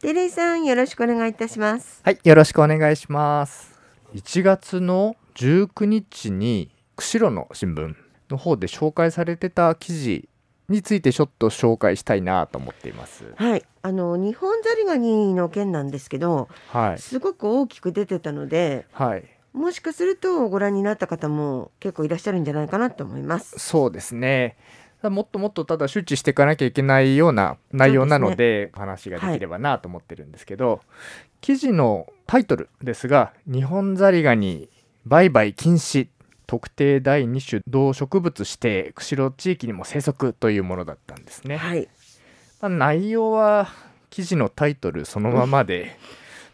テレイさんよろしくお願いいたしますはい、よろしくお願いします。1月の19日に釧路の新聞の方で紹介されてた記事についてちょっと紹介したいなと思っています。はいあの日本ザリガニの件なんですけどはい、すごく大きく出てたのではい、もしかするとご覧になった方も結構いらっしゃるんじゃないかなと思いますそうですね。もっともっとただ周知していかなきゃいけないような内容なので話ができればなと思ってるんですけど、記事のタイトルですが「日本ザリガニ売買禁止特定第2種動植物指定釧路地域にも生息」というものだったんですね。はいまあ、内容は記事のタイトルそのままで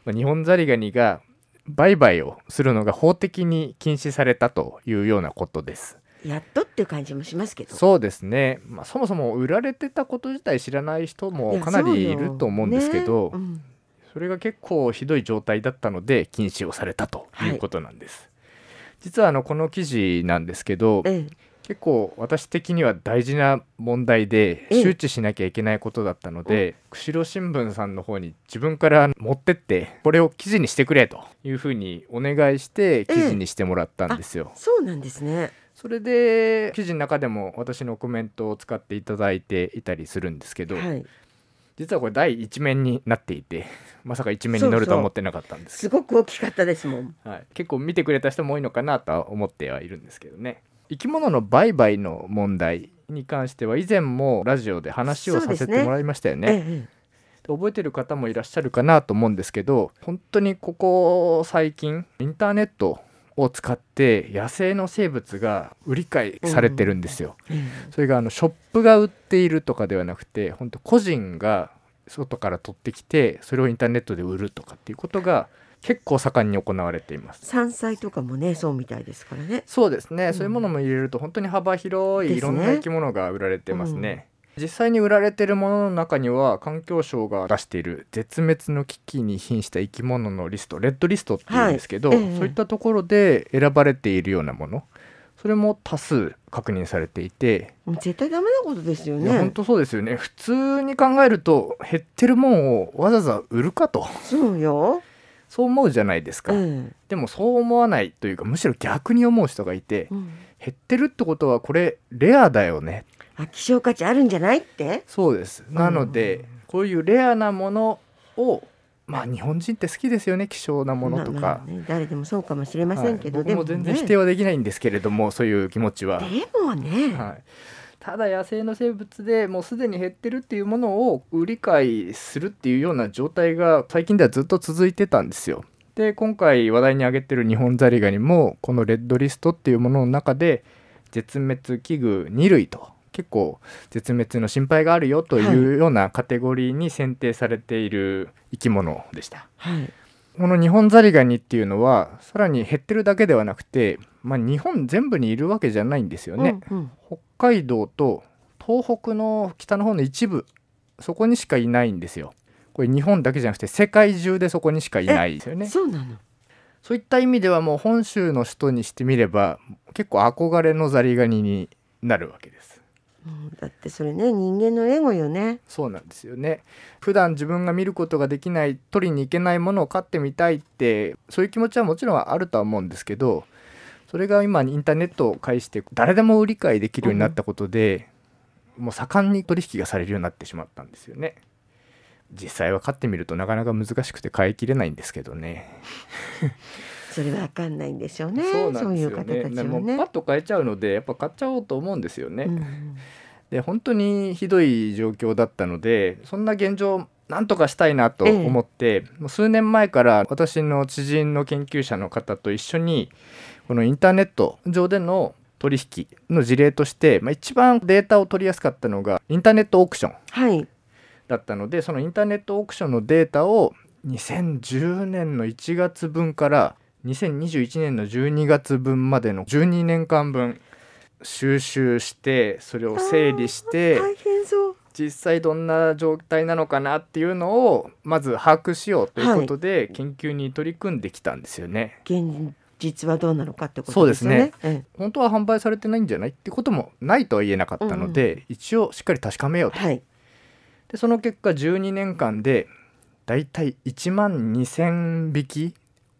まあ日本ザリガニが売買をするのが法的に禁止されたというようなことです。やっとっていう感じもしますけど。そうですね、まあ、そもそも売られてたこと自体知らない人もかなりいると思うんですけどそ,、ね。うん。れが結構ひどい状態だったので禁止をされたとはい。いうことなんです。実はあのこの記事なんですけどええ。結構私的には大事な問題でええ。周知しなきゃいけないことだったので、釧路新聞さんの方に自分から持ってってこれを記事にしてくれというふうにお願いして記事にしてもらったんですよ。そうなんですねそれで記事の中でも私のコメントを使っていただいていたりするんですけど、はい。実はこれ第一面になっていて まさか一面に載るとは思ってなかったんです。けすごく大きかったですもん。ど、はい、結構見てくれた人も多いのかなとは思ってはいるんですけどね。生き物の売買の問題に関しては以前もラジオで話をさせてもらいましたよね。ええ。で覚えてる方もいらっしゃるかなと思うんですけど本当にここ最近インターネットを使って野生の生物が売り買いされてるんですよ。えそれがあのショップが売っているとかではなくて本当個人が外から取ってきてそれをインターネットで売るとかっていうことが結構盛んに行われています。山菜とかもねそうみたいですからねそうですね、うんそういうものも入れると本当に幅広いいろんな生き物が売られてますね。実際に売られているものの中には環境省が出している絶滅の危機に瀕した生き物のリストレッドリストっていうんですけど、はい。ええ。そういったところで選ばれているようなもの。それも多数確認されていて。もう絶対ダメなことですよね。本当そうですよね。普通に考えると減ってるもんをわざわざ売るかと。そうよ、そう思うじゃないですか、えでもそう思わないというかむしろ逆に思う人がいてえうん、減ってるってことはこれレアだよね。あ希少価値あるんじゃないって？そうです。なので、こういうレアなものをまあ日本人って好きですよね希少なものとか、まあまあね、誰でもそうかもしれませんけど、はい。僕も全然ね。否定はできないんですけれども、そういう気持ちは。でもね、はい、ただ野生の生物でもうすでに減ってるっていうものを売り買いするっていうような状態が最近ではずっと続いてたんですよ。で今回話題に挙げてるニホンザリガニもこのレッドリストっていうものの中で絶滅危惧2類と結構絶滅の心配があるよというようなカテゴリーに選定されている生き物でした。はい、このニホンザリガニっていうのはさらに減ってるだけではなくて、まあ、日本全部にいるわけじゃないんですよね。うんうん北海道と東北の北の方の一部そこにしかいないんですよ。これ日本だけじゃなくて世界中でそこにしかいないですよね。そうなの？そういった意味ではもう本州の人にしてみれば結構憧れのザリガニになるわけです。うん。だってそれね人間のエゴよね。そうなんですよね。普段自分が見ることができない取りに行けないものを飼ってみたいってそういう気持ちはもちろんあるとは思うんですけどそれが今インターネットを介して誰でも理解できるようになったことで、もう盛んに取引がされるようになってしまったんですよね。実際は飼ってみるとなかなか難しくて飼いきれないんですけどね。それわかんないんでしょうね。そうなんですよね。そういう方たちはもパッと買えちゃうのでやっぱ買っちゃおうと思うんですよね、うん。で本当にひどい状況だったのでそんな現状なんとかしたいなと思って、もう数年前から私の知人の研究者の方と一緒にこのインターネット上での取引の事例として、まあ、一番データを取りやすかったのがインターネットオークションはい。だったのでそのインターネットオークションのデータを2010年の1月分から2021年の12月分までの12年間分収集してそれを整理して大変そう。実際どんな状態なのかなっていうのをまず把握しようということで研究に取り組んできたんですよね。現実はどうなのかってことですよね。え本当は販売されてないんじゃないってこともないとは言えなかったので、一応しっかり確かめようと。えはい。でその結果12年間でだいたい1万2,000匹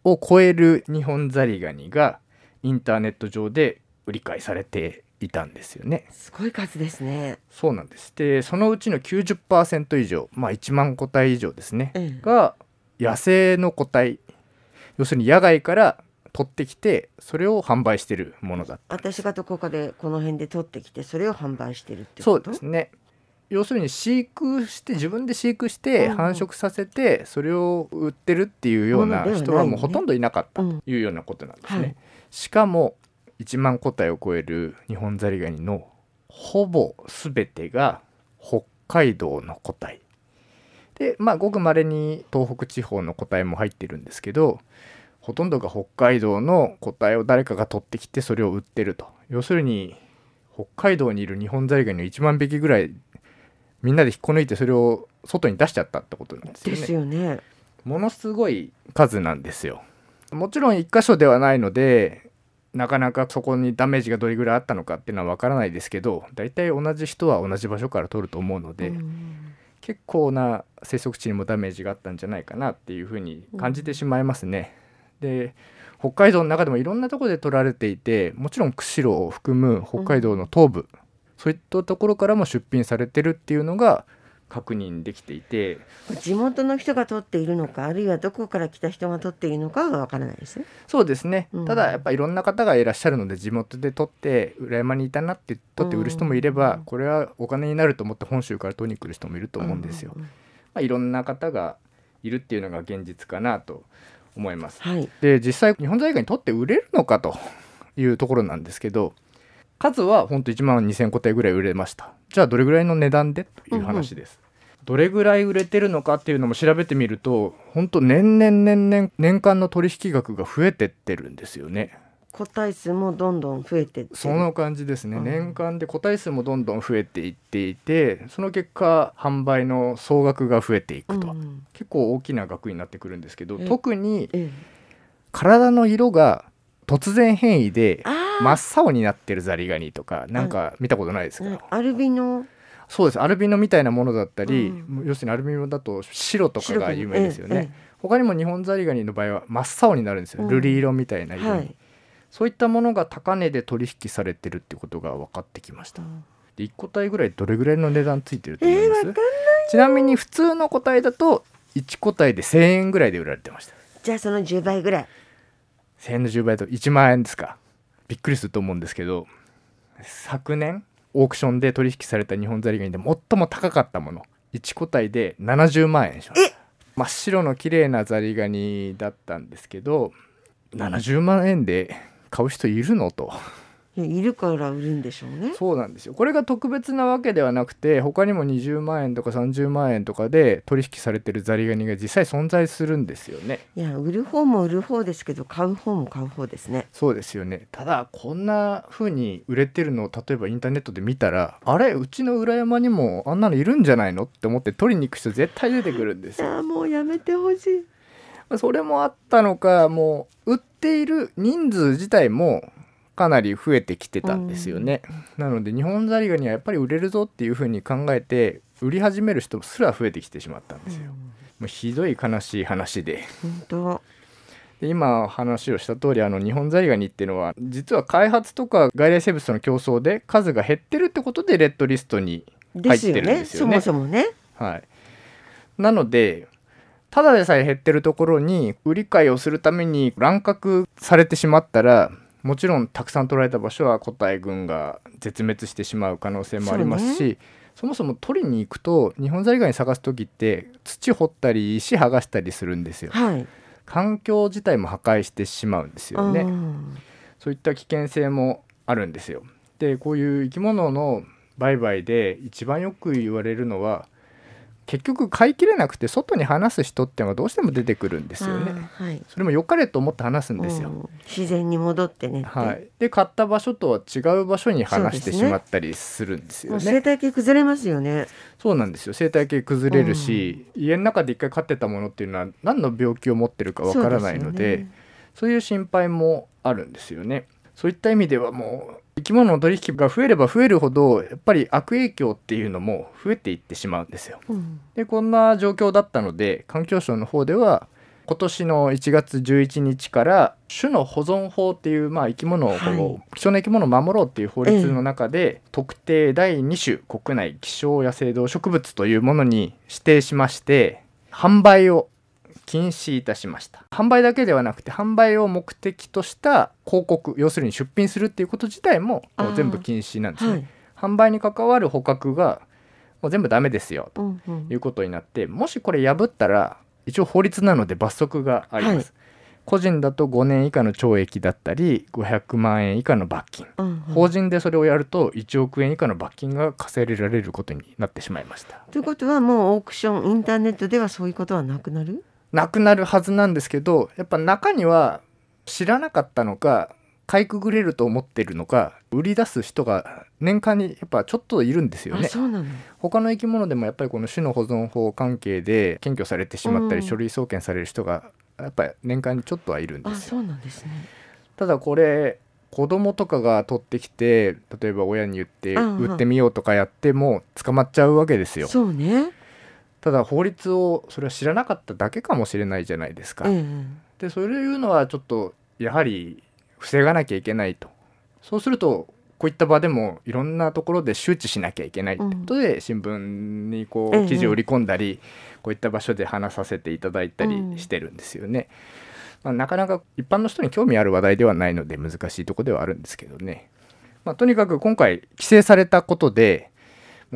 を超えるニホンザリガニがインターネット上で売り買いされていたんですよね。すごい数ですね。そうなんです。でそのうちの90%以上、まあ、1万個体以上ですね、ええ。が野生の個体。要するに野外から取ってきてそれを販売してるものだった私がどこかでこの辺で取ってきてそれを販売してるってそうことですね要するに飼育して自分で飼育してうん繁殖させてそれを売ってるっていうような人はもうほとんどいなかったうんというようなことなんですね。はい。しかも1万個体を超えるニホンザリガニのほぼ全てが北海道の個体。でまあごくまれに東北地方の個体も入ってるんですけどほとんどが北海道の個体を誰かが取ってきてそれを売ってると。要するに北海道にいるニホンザリガニの1万匹ぐらいみんなで引っこ抜いてそれを外に出しちゃったってことなんですよね。ですよね。ものすごい数なんですよ。もちろん一箇所ではないのでなかなかそこにダメージがどれぐらいあったのかっていうのはわからないですけど大体同じ人は同じ場所から取ると思うので、うん結構な生息地にもダメージがあったんじゃないかなっていうふうに感じてしまいますね。で北海道の中でもいろんなところで取られていてもちろん釧路を含む北海道の東部、そういったところからも出品されてるっていうのが確認できていて地元の人が取っているのかあるいはどこから来た人が取っているのかはわからないですね。そうですね、うんただやっぱいろんな方がいらっしゃるので地元で取って裏山にいたなって取って売る人もいれば、うんこれはお金になると思って本州から取りに来る人もいると思うんですよ。うんまあ、いろんな方がいるっていうのが現実かなと思います。はい。で実際日本在外に取って売れるのかというところなんですけど数は本当1万2,000個体ぐらい売れました。じゃあどれぐらいの値段で？という話です、どれぐらい売れてるのかっていうのも調べてみると本当年々年々年間の取引額が増えてってるんですよね。個体数もどんどん増えてその感じですね、うん。年間で個体数もどんどん増えていっていてその結果販売の総額が増えていくと、うん結構大きな額になってくるんですけどえ。特にええ。体の色が突然変異で真っ青になってるザリガニとかなんか見たことないですか、うん。アルビノ？そうです。アルビノみたいなものだったり、うん。要するにアルビノだと白とかが有名ですよね、ええ他にも日本ザリガニの場合は真っ青になるんですよ、うん。瑠璃色みたいな色に、はい。そういったものが高値で取引されてるってことが分かってきました。で1個体ぐらいどれぐらいの値段ついてると思います、ちなみに普通の個体だと1個体で1000円ぐらいで売られてました。じゃあその10倍ぐらい1000円の10倍だと1万円ですか。びっくりすると思うんですけど昨年オークションで取引された日本ザリガニで最も高かったもの。1個体で70万円しました。真っ。白の綺麗なザリガニだったんですけど70万円で買う人いるのといるから売るんでしょうね。そうなんですよ。これが特別なわけではなくて他にも20万円とか30万円とかで取引されてるザリガニが実際存在するんですよね。いや売る方も売る方ですけど買う方も買う方ですね。そうですよね。ただこんな風に売れてるのを例えばインターネットで見たらあれうちの裏山にもあんなのいるんじゃないのって思って取りに行く人絶対出てくるんですよ。いやもうやめてほしい。それもあったのかもう売っている人数自体もかなり増えてきてたんですよね、なので日本ザリガニはやっぱり売れるぞっていう風に考えて売り始める人すら増えてきてしまったんですよ、もうひどい悲しい話で。本当。で今話をした通りあの日本ザリガニっていうのは実は開発とか外来生物との競争で数が減ってるってことでレッドリストに入ってるんですよね。そもそもね。はい、なのでただでさえ減ってるところに売り買いをするために乱獲されてしまったらもちろんたくさん取られた場所は個体群が絶滅してしまう可能性もありますしそ,、もそも取りに行くと日本ザリガニ探す時って土掘ったり石剥がしたりするんですよ。はい環境自体も破壊してしまうんですよね。うんそういった危険性もあるんですよ。でこういう生き物の売買で一番よく言われるのは結局飼いきれなくて外に放す人ってのがどうしても出てくるんですよね。はい。それも良かれと思って放すんですよ。うん。自然に戻ってね。ってはい、で買った場所とは違う場所に放してしまったりするんですよもうね。生態系崩れますよね。そうなんですよ。生態系崩れるし、家の中で一回飼ってたものっていうのは何の病気を持ってるかわからないのでね。そういう心配もあるんですよね。そういった意味ではも生き物の取引が増えれば増えるほどやっぱり悪影響っていうのも増えていってしまうんですよ。うん。でこんな状況だったので環境省の方では今年の1月11日から種の保存法っていう、まあ、生き物をはい。希少な生き物を守ろうっていう法律の中で、特定第2種国内希少野生動植物というものに指定しまして販売を禁止いたしました。販売だけではなくて販売を目的とした広告要するに出品するっていうこと自体ももう全部禁止なんですね、はい。販売に関わる捕獲がもう全部ダメですよとうんうん。いうことになってもしこれ破ったら一応法律なので罰則があります、はい。個人だと5年以下の懲役だったり500万円以下の罰金。うんうん。法人でそれをやると1億円以下の罰金が課せられることになってしまいました。ということはもうオークションインターネットではそういうことはなくなる？なくなるはずなんですけどやっぱ中には知らなかったのかかいくぐれると思ってるのか売り出す人が年間にやっぱちょっといるんですよね。あそうなの。他の生き物でもやっぱりこの種の保存法関係で検挙されてしまったり、うん。書類送検される人がやっぱり年間にちょっとはいるんですよ。あそうなんですね。ただこれ子供とかが取ってきて例えば親に言って売ってみようとかやっても捕まっちゃうわけですよ。そうねただ法律をそれは知らなかっただけかもしれないじゃないですか、ええでそういうのはちょっとやはり防がなきゃいけないと。そうするとこういった場でもいろんなところで周知しなきゃいけないってことで、新聞にこええう記事を売り込んだり、こういった場所で話させていただいたりうん。してるんですよね。まあ、なかなか一般の人に興味ある話題ではないので難しいとこではあるんですけどね。まあ、とにかく今回規制されたことで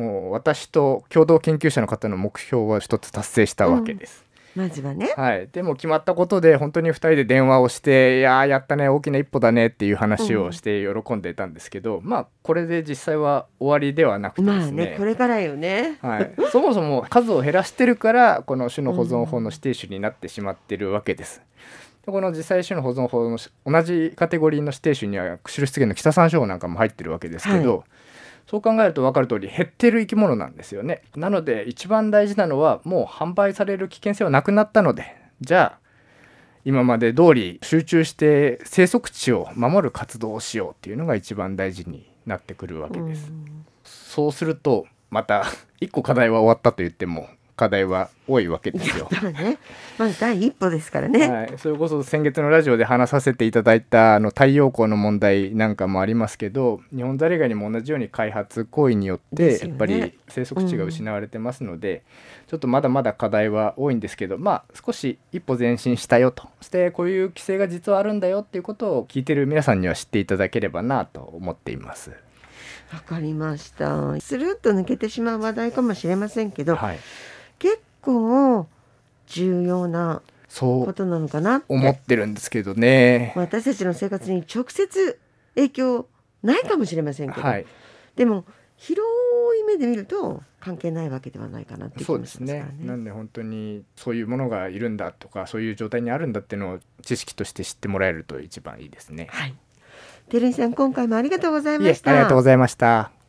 もう私と共同研究者の方の目標は一つ達成したわけです。まずはね。はい、でも決まったことで本当に2人で電話をして「いやーやったね大きな一歩だね」っていう話をして喜んでいたんですけど、まあこれで実際は終わりではなくてまあですね,、ねこれからよね。はい、そもそも数を減らしてるからこの種の保存法の指定種になってしまってるわけです。でこの実際種の保存法の同じカテゴリーの指定種には釧路湿原の北山椒なんかも入ってるわけですけど、はそう考えると分かる通り減ってる生き物なんですよね。なので一番大事なのはもう販売される危険性はなくなったのでじゃあ今まで通り集中して生息地を守る活動をしようっていうのが一番大事になってくるわけです。うんそうするとまた一個課題は終わったと言っても課題は多いわけですよ。ね。まず第一歩ですからね、はい、それこそ先月のラジオで話させていただいたあの太陽光の問題なんかもありますけど日本ザリガニも同じように開発行為によってやっぱり生息地が失われてますので、ちょっとまだまだ課題は多いんですけどまあ少し一歩前進したよと。そしてこういう規制が実はあるんだよっていうことを聞いてる皆さんには知っていただければなと思っています。わかりました。スルッと抜けてしまう話題かもしれませんけど、はい、結構重要なことなのかなって思ってるんですけどね。私たちの生活に直接影響ないかもしれませんけど、はいでも広い目で見ると関係ないわけではないかなって気そうもしますからですねね。なんで本当にそういうものがいるんだとかそういう状態にあるんだっていうのを知識として知ってもらえると一番いいですね。はい。テレンさん今回もありがとうございました。ありがとうございました。